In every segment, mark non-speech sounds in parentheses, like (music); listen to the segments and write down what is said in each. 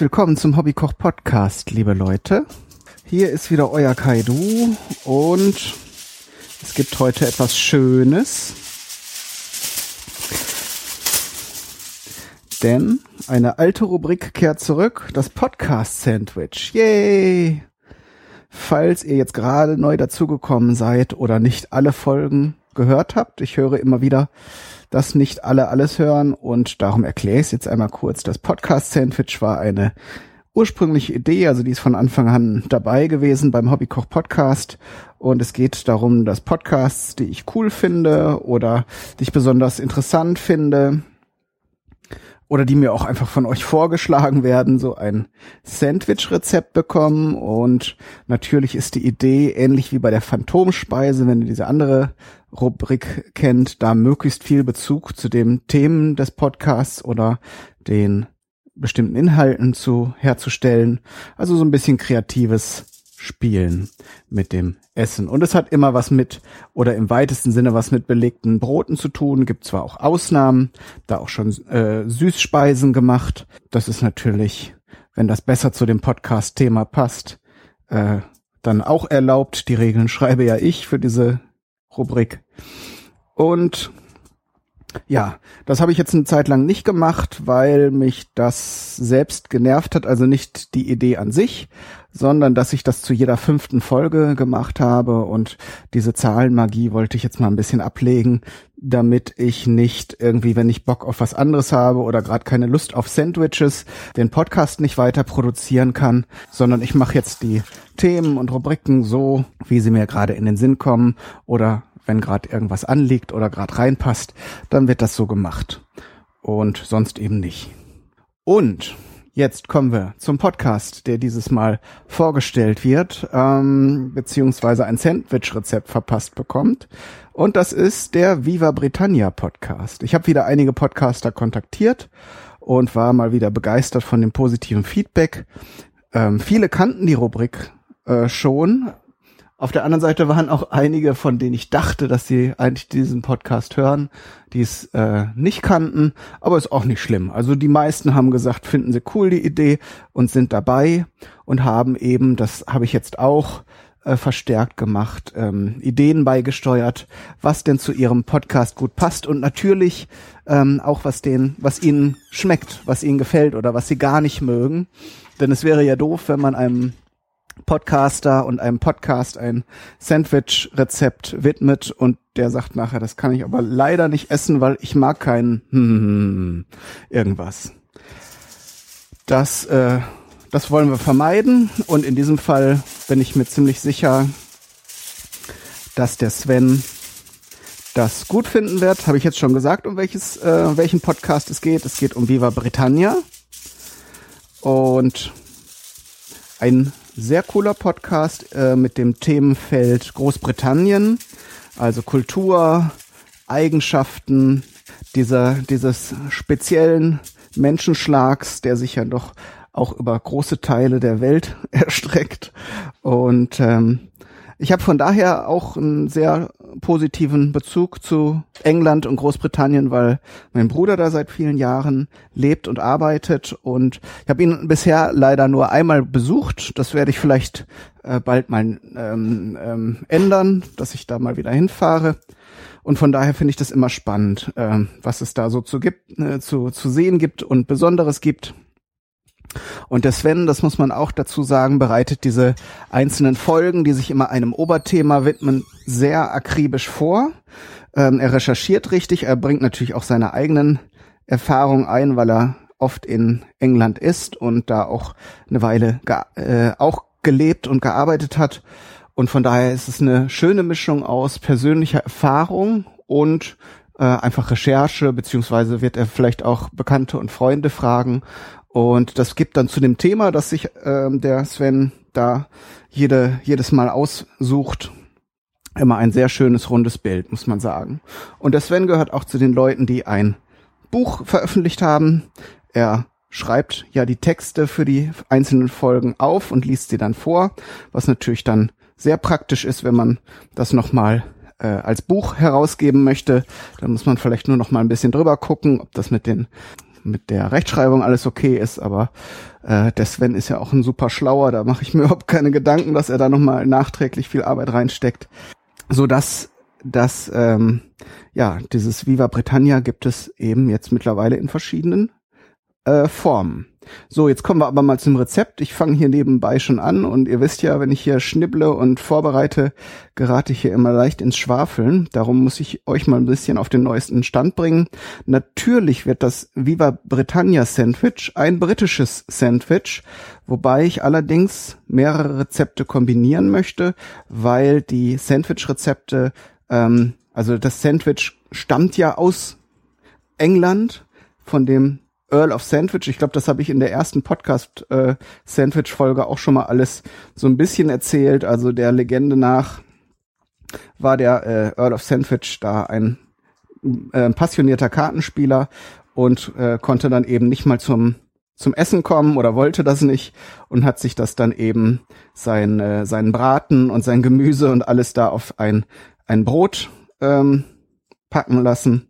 willkommen zum Hobbykoch Podcast, liebe Leute. Hier ist wieder euer Kaidu und es gibt heute etwas Schönes. Denn eine alte Rubrik kehrt zurück, das Podcast Sandwich. Yay! Falls ihr jetzt gerade neu dazugekommen seid oder nicht alle Folgen gehört habt, ich höre immer wieder, dass nicht alle alles hören und darum erkläre ich es jetzt einmal kurz. Das Podcast Sandwich war eine ursprüngliche Idee, also die ist von Anfang an dabei gewesen beim Hobbykoch Podcast und es geht darum, dass Podcasts, die ich cool finde oder die ich besonders interessant finde, oder die mir auch einfach von euch vorgeschlagen werden, so ein Sandwich-Rezept bekommen. Und natürlich ist die Idee, ähnlich wie bei der Phantomspeise, wenn ihr diese andere Rubrik kennt, da möglichst viel Bezug zu den Themen des Podcasts oder den bestimmten Inhalten zu herzustellen. Also so ein bisschen kreatives Spielen mit dem Essen. Und es hat immer was mit, oder im weitesten Sinne was mit belegten Broten zu tun. Gibt zwar auch Ausnahmen, da auch schon äh, Süßspeisen gemacht. Das ist natürlich, wenn das besser zu dem Podcast-Thema passt, äh, dann auch erlaubt. Die Regeln schreibe ja ich für diese Rubrik. Und ja, das habe ich jetzt eine Zeit lang nicht gemacht, weil mich das selbst genervt hat. Also nicht die Idee an sich, sondern dass ich das zu jeder fünften Folge gemacht habe und diese Zahlenmagie wollte ich jetzt mal ein bisschen ablegen, damit ich nicht irgendwie, wenn ich Bock auf was anderes habe oder gerade keine Lust auf Sandwiches, den Podcast nicht weiter produzieren kann, sondern ich mache jetzt die Themen und Rubriken so, wie sie mir gerade in den Sinn kommen oder wenn gerade irgendwas anliegt oder gerade reinpasst, dann wird das so gemacht. Und sonst eben nicht. Und jetzt kommen wir zum Podcast, der dieses Mal vorgestellt wird, ähm, beziehungsweise ein Sandwich-Rezept verpasst bekommt. Und das ist der Viva Britannia Podcast. Ich habe wieder einige Podcaster kontaktiert und war mal wieder begeistert von dem positiven Feedback. Ähm, viele kannten die Rubrik äh, schon, auf der anderen Seite waren auch einige, von denen ich dachte, dass sie eigentlich diesen Podcast hören, die es äh, nicht kannten, aber ist auch nicht schlimm. Also die meisten haben gesagt, finden sie cool die Idee und sind dabei und haben eben, das habe ich jetzt auch äh, verstärkt gemacht, ähm, Ideen beigesteuert, was denn zu ihrem Podcast gut passt und natürlich ähm, auch was denen, was ihnen schmeckt, was ihnen gefällt oder was sie gar nicht mögen. Denn es wäre ja doof, wenn man einem Podcaster und einem Podcast ein Sandwich-Rezept widmet und der sagt nachher, das kann ich aber leider nicht essen, weil ich mag kein hm, irgendwas. Das, äh, das wollen wir vermeiden und in diesem Fall bin ich mir ziemlich sicher, dass der Sven das gut finden wird. Habe ich jetzt schon gesagt, um welches, äh, welchen Podcast es geht. Es geht um Viva Britannia und ein sehr cooler Podcast äh, mit dem Themenfeld Großbritannien, also Kultur, Eigenschaften dieser, dieses speziellen Menschenschlags, der sich ja doch auch über große Teile der Welt (laughs) erstreckt. Und ähm, ich habe von daher auch einen sehr positiven Bezug zu England und Großbritannien, weil mein Bruder da seit vielen Jahren lebt und arbeitet und ich habe ihn bisher leider nur einmal besucht. Das werde ich vielleicht äh, bald mal ähm, ähm, ändern, dass ich da mal wieder hinfahre. Und von daher finde ich das immer spannend, äh, was es da so zu gibt, äh, zu, zu sehen gibt und Besonderes gibt. Und der Sven, das muss man auch dazu sagen, bereitet diese einzelnen Folgen, die sich immer einem Oberthema widmen, sehr akribisch vor. Ähm, er recherchiert richtig, er bringt natürlich auch seine eigenen Erfahrungen ein, weil er oft in England ist und da auch eine Weile äh, auch gelebt und gearbeitet hat. Und von daher ist es eine schöne Mischung aus persönlicher Erfahrung und äh, einfach Recherche, beziehungsweise wird er vielleicht auch Bekannte und Freunde fragen und das gibt dann zu dem Thema, dass sich ähm, der Sven da jede, jedes Mal aussucht, immer ein sehr schönes rundes Bild, muss man sagen. Und der Sven gehört auch zu den Leuten, die ein Buch veröffentlicht haben. Er schreibt ja die Texte für die einzelnen Folgen auf und liest sie dann vor, was natürlich dann sehr praktisch ist, wenn man das nochmal äh, als Buch herausgeben möchte. Dann muss man vielleicht nur noch mal ein bisschen drüber gucken, ob das mit den mit der Rechtschreibung alles okay ist, aber äh, der Sven ist ja auch ein super schlauer, da mache ich mir (laughs) überhaupt keine Gedanken, dass er da nochmal nachträglich viel Arbeit reinsteckt. So dass das, ähm, ja, dieses Viva Britannia gibt es eben jetzt mittlerweile in verschiedenen äh, Formen. So, jetzt kommen wir aber mal zum Rezept. Ich fange hier nebenbei schon an und ihr wisst ja, wenn ich hier schnibble und vorbereite, gerate ich hier immer leicht ins Schwafeln. Darum muss ich euch mal ein bisschen auf den neuesten Stand bringen. Natürlich wird das Viva Britannia Sandwich ein britisches Sandwich, wobei ich allerdings mehrere Rezepte kombinieren möchte, weil die Sandwich-Rezepte, ähm, also das Sandwich stammt ja aus England von dem Earl of Sandwich. Ich glaube, das habe ich in der ersten Podcast äh, Sandwich Folge auch schon mal alles so ein bisschen erzählt. Also der Legende nach war der äh, Earl of Sandwich da ein äh, passionierter Kartenspieler und äh, konnte dann eben nicht mal zum zum Essen kommen oder wollte das nicht und hat sich das dann eben sein äh, seinen Braten und sein Gemüse und alles da auf ein ein Brot ähm, packen lassen.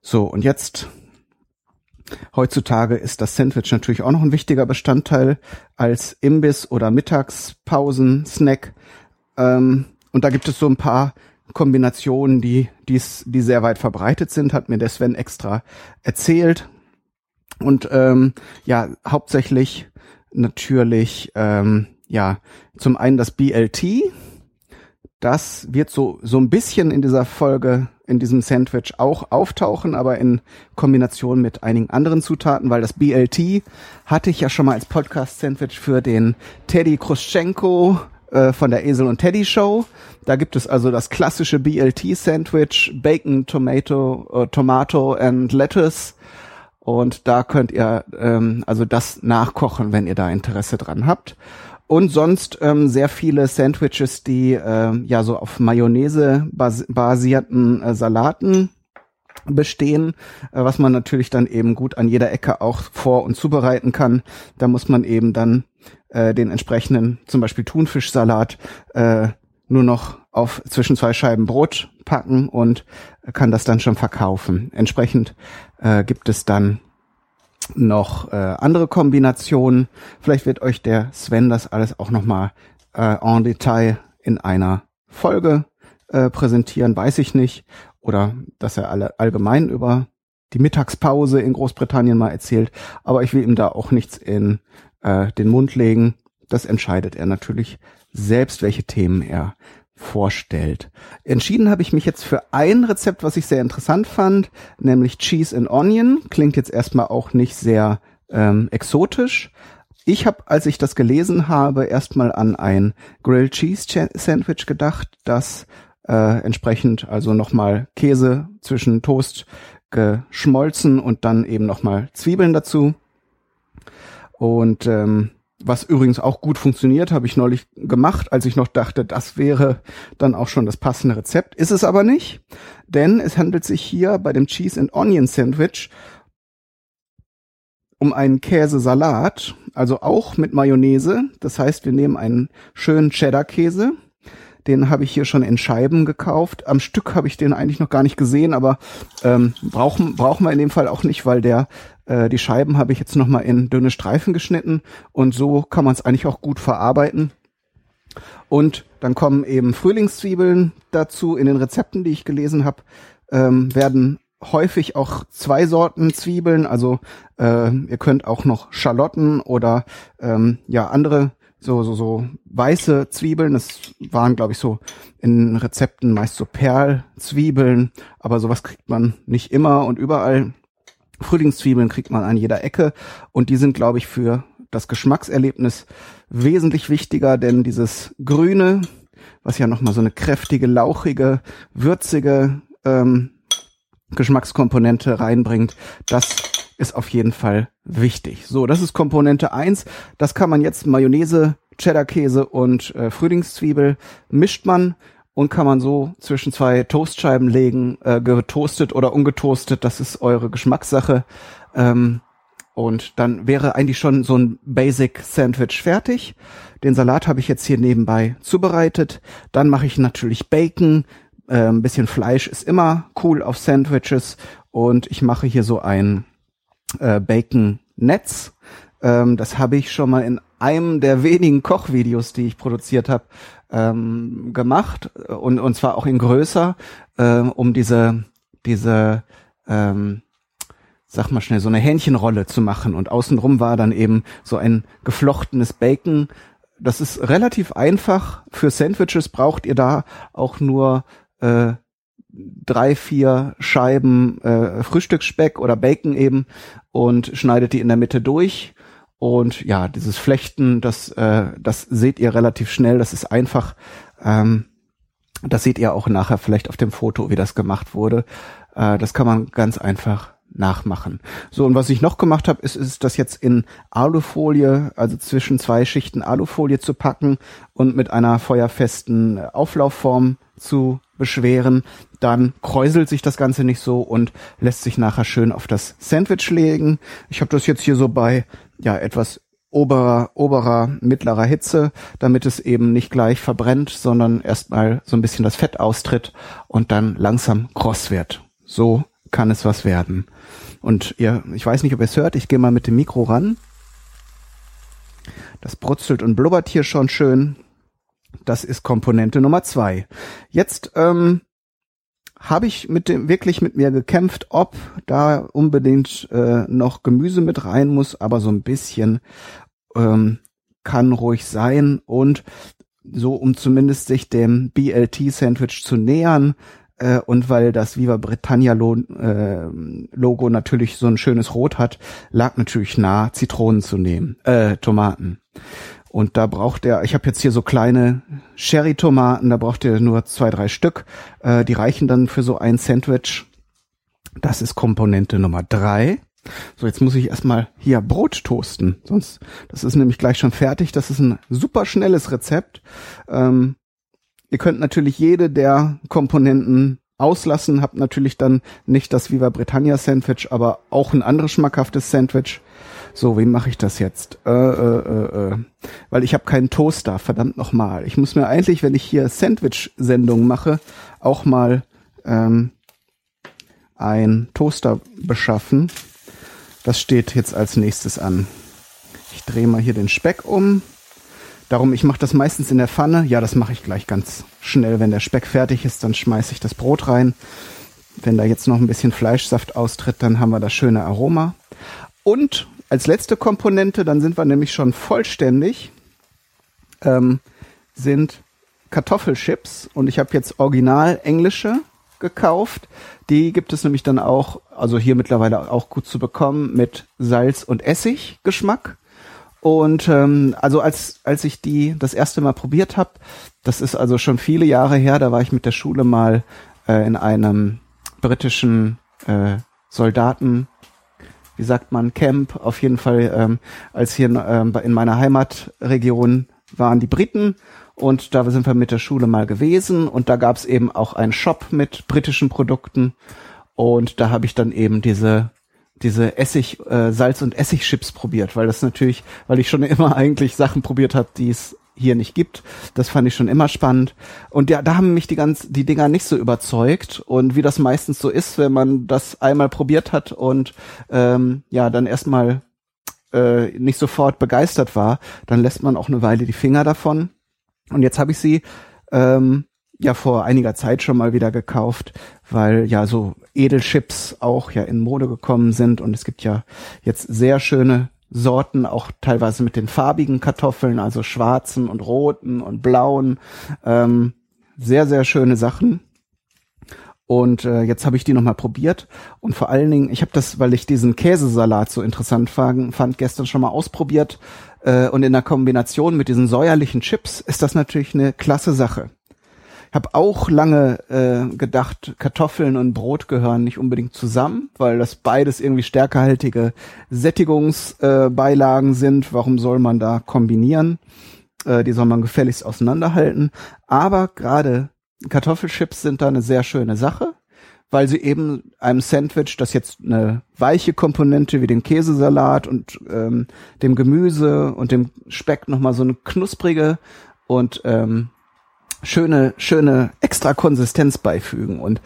So und jetzt Heutzutage ist das Sandwich natürlich auch noch ein wichtiger Bestandteil als Imbiss oder Mittagspausen, Snack. Ähm, und da gibt es so ein paar Kombinationen, die, dies, die sehr weit verbreitet sind, hat mir der Sven extra erzählt. Und ähm, ja, hauptsächlich natürlich ähm, ja zum einen das BLT. Das wird so so ein bisschen in dieser Folge in diesem Sandwich auch auftauchen, aber in Kombination mit einigen anderen Zutaten, weil das BLT hatte ich ja schon mal als Podcast-Sandwich für den Teddy Kruschenko äh, von der Esel und Teddy Show. Da gibt es also das klassische BLT-Sandwich, Bacon, Tomato, äh, Tomato and Lettuce. Und da könnt ihr ähm, also das nachkochen, wenn ihr da Interesse dran habt. Und sonst ähm, sehr viele Sandwiches, die äh, ja so auf Mayonnaise bas basierten äh, Salaten bestehen, äh, was man natürlich dann eben gut an jeder Ecke auch vor- und zubereiten kann. Da muss man eben dann äh, den entsprechenden, zum Beispiel Thunfischsalat, äh, nur noch auf zwischen zwei Scheiben Brot packen und kann das dann schon verkaufen. Entsprechend äh, gibt es dann noch äh, andere Kombinationen. Vielleicht wird euch der Sven das alles auch nochmal äh, en Detail in einer Folge äh, präsentieren, weiß ich nicht. Oder dass er alle allgemein über die Mittagspause in Großbritannien mal erzählt. Aber ich will ihm da auch nichts in äh, den Mund legen. Das entscheidet er natürlich selbst, welche Themen er vorstellt. Entschieden habe ich mich jetzt für ein Rezept, was ich sehr interessant fand, nämlich Cheese and Onion. Klingt jetzt erstmal auch nicht sehr ähm, exotisch. Ich habe, als ich das gelesen habe, erstmal an ein Grilled Cheese Sandwich gedacht, das äh, entsprechend also nochmal Käse zwischen Toast geschmolzen und dann eben nochmal Zwiebeln dazu. Und ähm, was übrigens auch gut funktioniert, habe ich neulich gemacht, als ich noch dachte, das wäre dann auch schon das passende Rezept. Ist es aber nicht, denn es handelt sich hier bei dem Cheese and Onion Sandwich um einen Käsesalat, also auch mit Mayonnaise. Das heißt, wir nehmen einen schönen Cheddar-Käse. Den habe ich hier schon in Scheiben gekauft. Am Stück habe ich den eigentlich noch gar nicht gesehen, aber ähm, brauchen, brauchen wir in dem Fall auch nicht, weil der äh, die Scheiben habe ich jetzt nochmal in dünne Streifen geschnitten und so kann man es eigentlich auch gut verarbeiten. Und dann kommen eben Frühlingszwiebeln dazu. In den Rezepten, die ich gelesen habe, ähm, werden häufig auch zwei Sorten Zwiebeln. Also äh, ihr könnt auch noch Schalotten oder ähm, ja andere so so so weiße Zwiebeln. Das waren glaube ich so in Rezepten meist so Perlzwiebeln, aber sowas kriegt man nicht immer und überall. Frühlingszwiebeln kriegt man an jeder Ecke und die sind, glaube ich, für das Geschmackserlebnis wesentlich wichtiger, denn dieses Grüne, was ja nochmal so eine kräftige, lauchige, würzige ähm, Geschmackskomponente reinbringt, das ist auf jeden Fall wichtig. So, das ist Komponente eins. Das kann man jetzt Mayonnaise, Cheddar-Käse und äh, Frühlingszwiebel mischt man und kann man so zwischen zwei Toastscheiben legen, äh, getoastet oder ungetoastet, das ist eure Geschmackssache. Ähm, und dann wäre eigentlich schon so ein Basic Sandwich fertig. Den Salat habe ich jetzt hier nebenbei zubereitet. Dann mache ich natürlich Bacon. Äh, ein bisschen Fleisch ist immer cool auf Sandwiches. Und ich mache hier so ein äh, Bacon Netz. Ähm, das habe ich schon mal in einem der wenigen Kochvideos, die ich produziert habe, ähm, gemacht und und zwar auch in größer, ähm, um diese diese ähm, sag mal schnell, so eine Hähnchenrolle zu machen. Und außenrum war dann eben so ein geflochtenes Bacon. Das ist relativ einfach. Für Sandwiches braucht ihr da auch nur äh, drei, vier Scheiben äh, Frühstücksspeck oder Bacon eben und schneidet die in der Mitte durch. Und ja, dieses Flechten, das, äh, das seht ihr relativ schnell. Das ist einfach. Ähm, das seht ihr auch nachher vielleicht auf dem Foto, wie das gemacht wurde. Äh, das kann man ganz einfach nachmachen. So, und was ich noch gemacht habe, ist, ist das jetzt in Alufolie, also zwischen zwei Schichten Alufolie zu packen und mit einer feuerfesten Auflaufform zu beschweren. Dann kräuselt sich das Ganze nicht so und lässt sich nachher schön auf das Sandwich legen. Ich habe das jetzt hier so bei ja etwas oberer, oberer, mittlerer Hitze, damit es eben nicht gleich verbrennt, sondern erstmal so ein bisschen das Fett austritt und dann langsam kross wird. So kann es was werden. Und ihr, ich weiß nicht, ob ihr es hört, ich gehe mal mit dem Mikro ran. Das brutzelt und blubbert hier schon schön. Das ist Komponente Nummer zwei. Jetzt ähm, habe ich mit dem wirklich mit mir gekämpft, ob da unbedingt äh, noch Gemüse mit rein muss, aber so ein bisschen ähm, kann ruhig sein und so um zumindest sich dem BLT Sandwich zu nähern, äh, und weil das Viva Britannia Lo äh, Logo natürlich so ein schönes Rot hat, lag natürlich nah, Zitronen zu nehmen, äh, Tomaten. Und da braucht er, ich habe jetzt hier so kleine Sherry-Tomaten, da braucht ihr nur zwei, drei Stück. Äh, die reichen dann für so ein Sandwich. Das ist Komponente Nummer drei. So, jetzt muss ich erstmal hier Brot toasten. Sonst, das ist nämlich gleich schon fertig. Das ist ein super schnelles Rezept. Ähm, Ihr könnt natürlich jede der Komponenten auslassen, habt natürlich dann nicht das Viva Britannia Sandwich, aber auch ein anderes schmackhaftes Sandwich. So, wie mache ich das jetzt? Äh, äh, äh, äh. Weil ich habe keinen Toaster, verdammt nochmal. Ich muss mir eigentlich, wenn ich hier Sandwich-Sendungen mache, auch mal ähm, ein Toaster beschaffen. Das steht jetzt als nächstes an. Ich drehe mal hier den Speck um. Darum, ich mache das meistens in der Pfanne. Ja, das mache ich gleich ganz schnell. Wenn der Speck fertig ist, dann schmeiße ich das Brot rein. Wenn da jetzt noch ein bisschen Fleischsaft austritt, dann haben wir das schöne Aroma. Und als letzte Komponente, dann sind wir nämlich schon vollständig, ähm, sind Kartoffelchips. Und ich habe jetzt original englische gekauft. Die gibt es nämlich dann auch, also hier mittlerweile auch gut zu bekommen, mit Salz und Essig Geschmack. Und ähm, also als als ich die das erste Mal probiert habe, das ist also schon viele Jahre her, da war ich mit der Schule mal äh, in einem britischen äh, Soldaten, wie sagt man, Camp. Auf jeden Fall, ähm, als hier ähm, in meiner Heimatregion waren die Briten und da sind wir mit der Schule mal gewesen und da gab's eben auch einen Shop mit britischen Produkten und da habe ich dann eben diese diese Essig, äh, Salz- und Essigchips probiert, weil das natürlich, weil ich schon (laughs) immer eigentlich Sachen probiert habe, die es hier nicht gibt. Das fand ich schon immer spannend. Und ja, da haben mich die ganz, die Dinger nicht so überzeugt. Und wie das meistens so ist, wenn man das einmal probiert hat und ähm, ja, dann erstmal äh, nicht sofort begeistert war, dann lässt man auch eine Weile die Finger davon. Und jetzt habe ich sie ähm, ja vor einiger Zeit schon mal wieder gekauft, weil ja so Edelchips auch ja in Mode gekommen sind und es gibt ja jetzt sehr schöne Sorten, auch teilweise mit den farbigen Kartoffeln, also schwarzen und roten und blauen. Ähm, sehr, sehr schöne Sachen. Und äh, jetzt habe ich die nochmal probiert. Und vor allen Dingen, ich habe das, weil ich diesen Käsesalat so interessant fand, fand gestern schon mal ausprobiert. Äh, und in der Kombination mit diesen säuerlichen Chips ist das natürlich eine klasse Sache habe auch lange äh, gedacht, Kartoffeln und Brot gehören nicht unbedingt zusammen, weil das beides irgendwie stärkehaltige Sättigungsbeilagen äh, sind. Warum soll man da kombinieren? Äh, die soll man gefälligst auseinanderhalten. Aber gerade Kartoffelchips sind da eine sehr schöne Sache, weil sie eben einem Sandwich, das jetzt eine weiche Komponente wie den Käsesalat und ähm, dem Gemüse und dem Speck nochmal so eine knusprige und ähm, schöne, schöne extra Konsistenz beifügen. Und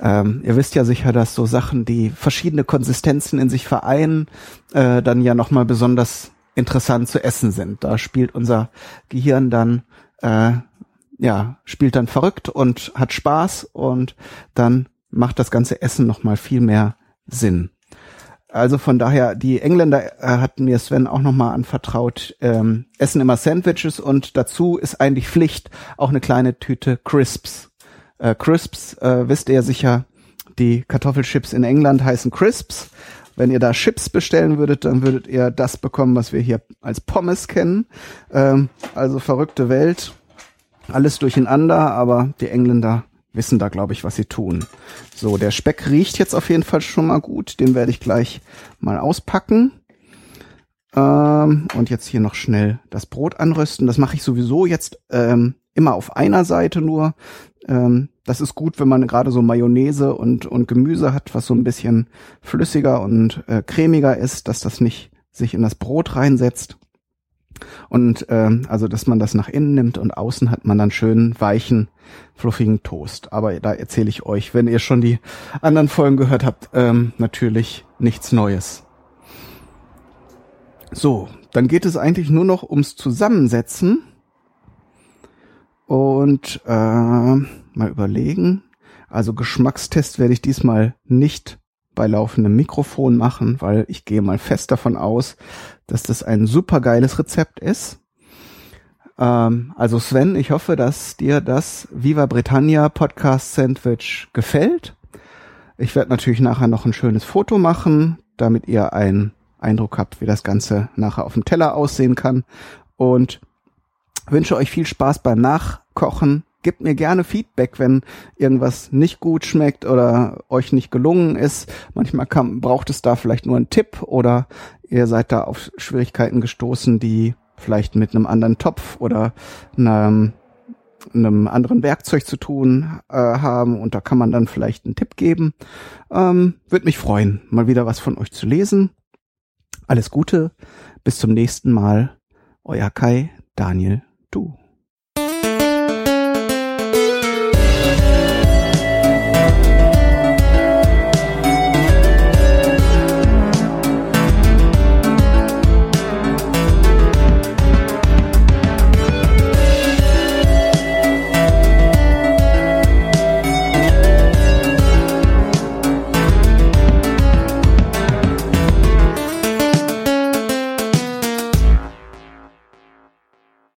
ähm, ihr wisst ja sicher, dass so Sachen, die verschiedene Konsistenzen in sich vereinen, äh, dann ja nochmal besonders interessant zu essen sind. Da spielt unser Gehirn dann äh, ja, spielt dann verrückt und hat Spaß und dann macht das ganze Essen nochmal viel mehr Sinn. Also von daher, die Engländer äh, hatten mir Sven auch nochmal anvertraut, ähm, essen immer Sandwiches und dazu ist eigentlich Pflicht auch eine kleine Tüte Crisps. Äh, Crisps, äh, wisst ihr sicher, die Kartoffelchips in England heißen Crisps. Wenn ihr da Chips bestellen würdet, dann würdet ihr das bekommen, was wir hier als Pommes kennen. Ähm, also verrückte Welt. Alles durcheinander, aber die Engländer wissen da, glaube ich, was sie tun. So, der Speck riecht jetzt auf jeden Fall schon mal gut. Den werde ich gleich mal auspacken. Ähm, und jetzt hier noch schnell das Brot anrösten. Das mache ich sowieso jetzt ähm, immer auf einer Seite nur. Ähm, das ist gut, wenn man gerade so Mayonnaise und, und Gemüse hat, was so ein bisschen flüssiger und äh, cremiger ist, dass das nicht sich in das Brot reinsetzt. Und ähm, also, dass man das nach innen nimmt und außen hat man dann schön weichen, fluffigen Toast. Aber da erzähle ich euch, wenn ihr schon die anderen Folgen gehört habt, ähm, natürlich nichts Neues. So, dann geht es eigentlich nur noch ums Zusammensetzen. Und äh, mal überlegen. Also Geschmackstest werde ich diesmal nicht bei laufendem Mikrofon machen, weil ich gehe mal fest davon aus, dass das ein super geiles Rezept ist. Ähm, also Sven, ich hoffe, dass dir das Viva Britannia Podcast Sandwich gefällt. Ich werde natürlich nachher noch ein schönes Foto machen, damit ihr einen Eindruck habt, wie das Ganze nachher auf dem Teller aussehen kann. Und wünsche euch viel Spaß beim Nachkochen gebt mir gerne Feedback, wenn irgendwas nicht gut schmeckt oder euch nicht gelungen ist. Manchmal kann, braucht es da vielleicht nur einen Tipp oder ihr seid da auf Schwierigkeiten gestoßen, die vielleicht mit einem anderen Topf oder einem, einem anderen Werkzeug zu tun äh, haben und da kann man dann vielleicht einen Tipp geben. Ähm, Würde mich freuen, mal wieder was von euch zu lesen. Alles Gute, bis zum nächsten Mal. Euer Kai, Daniel, du.